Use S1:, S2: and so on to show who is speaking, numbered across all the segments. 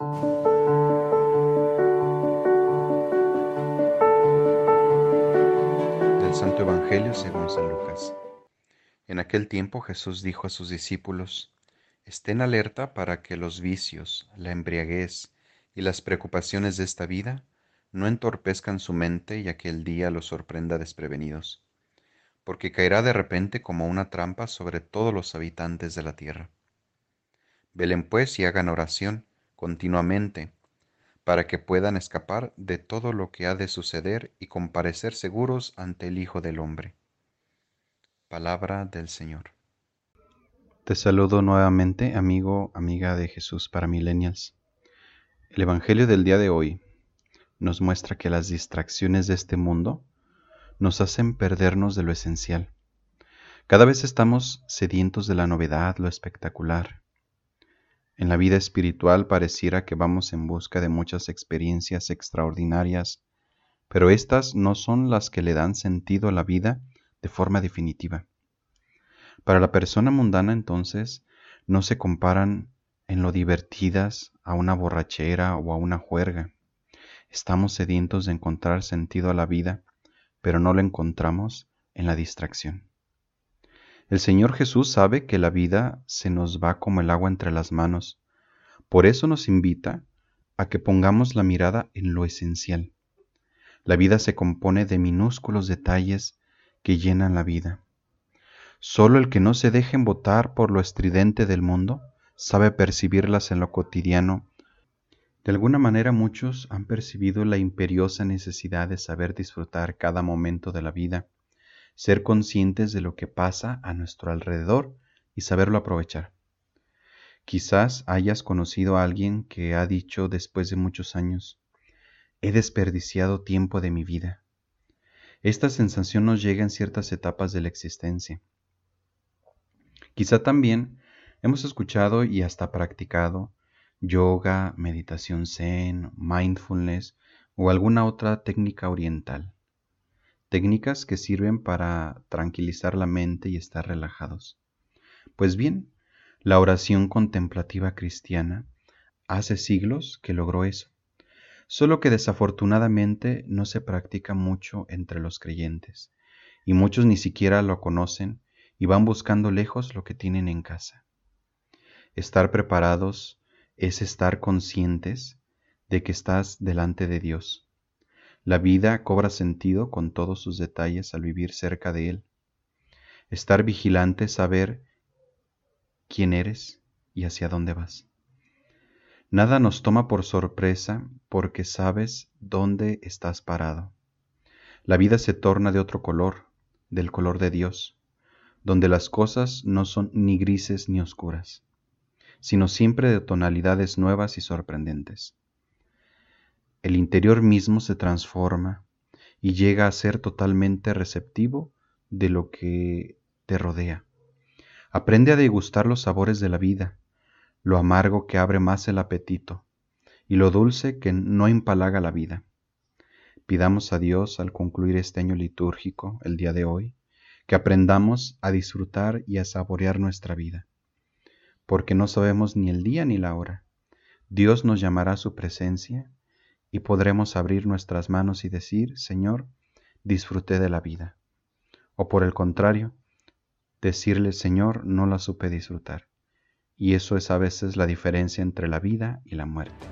S1: Del Santo Evangelio según San Lucas. En aquel tiempo Jesús dijo a sus discípulos, Estén alerta para que los vicios, la embriaguez y las preocupaciones de esta vida no entorpezcan su mente y aquel día los sorprenda desprevenidos, porque caerá de repente como una trampa sobre todos los habitantes de la tierra. Velen pues y hagan oración continuamente, para que puedan escapar de todo lo que ha de suceder y comparecer seguros ante el Hijo del Hombre. Palabra del Señor.
S2: Te saludo nuevamente, amigo, amiga de Jesús para Millennials. El Evangelio del día de hoy nos muestra que las distracciones de este mundo nos hacen perdernos de lo esencial. Cada vez estamos sedientos de la novedad, lo espectacular, en la vida espiritual pareciera que vamos en busca de muchas experiencias extraordinarias, pero estas no son las que le dan sentido a la vida de forma definitiva. Para la persona mundana entonces no se comparan en lo divertidas a una borrachera o a una juerga. Estamos sedientos de encontrar sentido a la vida, pero no lo encontramos en la distracción. El Señor Jesús sabe que la vida se nos va como el agua entre las manos. Por eso nos invita a que pongamos la mirada en lo esencial. La vida se compone de minúsculos detalles que llenan la vida. Solo el que no se deje embotar por lo estridente del mundo sabe percibirlas en lo cotidiano. De alguna manera muchos han percibido la imperiosa necesidad de saber disfrutar cada momento de la vida ser conscientes de lo que pasa a nuestro alrededor y saberlo aprovechar. Quizás hayas conocido a alguien que ha dicho después de muchos años, he desperdiciado tiempo de mi vida. Esta sensación nos llega en ciertas etapas de la existencia. Quizá también hemos escuchado y hasta practicado yoga, meditación zen, mindfulness o alguna otra técnica oriental técnicas que sirven para tranquilizar la mente y estar relajados. Pues bien, la oración contemplativa cristiana hace siglos que logró eso, solo que desafortunadamente no se practica mucho entre los creyentes, y muchos ni siquiera lo conocen y van buscando lejos lo que tienen en casa. Estar preparados es estar conscientes de que estás delante de Dios la vida cobra sentido con todos sus detalles al vivir cerca de Él. Estar vigilante saber quién eres y hacia dónde vas. Nada nos toma por sorpresa porque sabes dónde estás parado. La vida se torna de otro color, del color de Dios, donde las cosas no son ni grises ni oscuras, sino siempre de tonalidades nuevas y sorprendentes el interior mismo se transforma y llega a ser totalmente receptivo de lo que te rodea. Aprende a degustar los sabores de la vida, lo amargo que abre más el apetito y lo dulce que no empalaga la vida. Pidamos a Dios al concluir este año litúrgico, el día de hoy, que aprendamos a disfrutar y a saborear nuestra vida, porque no sabemos ni el día ni la hora. Dios nos llamará a su presencia y podremos abrir nuestras manos y decir, Señor, disfruté de la vida. O por el contrario, decirle, Señor, no la supe disfrutar. Y eso es a veces la diferencia entre la vida y la muerte.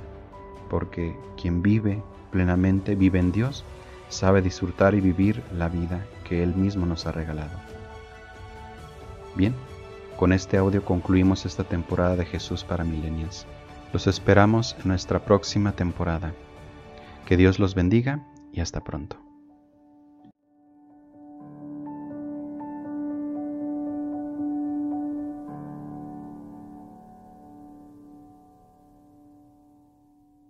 S2: Porque quien vive plenamente, vive en Dios, sabe disfrutar y vivir la vida que Él mismo nos ha regalado. Bien, con este audio concluimos esta temporada de Jesús para Milenias. Los esperamos en nuestra próxima temporada. Que Dios los bendiga y hasta pronto.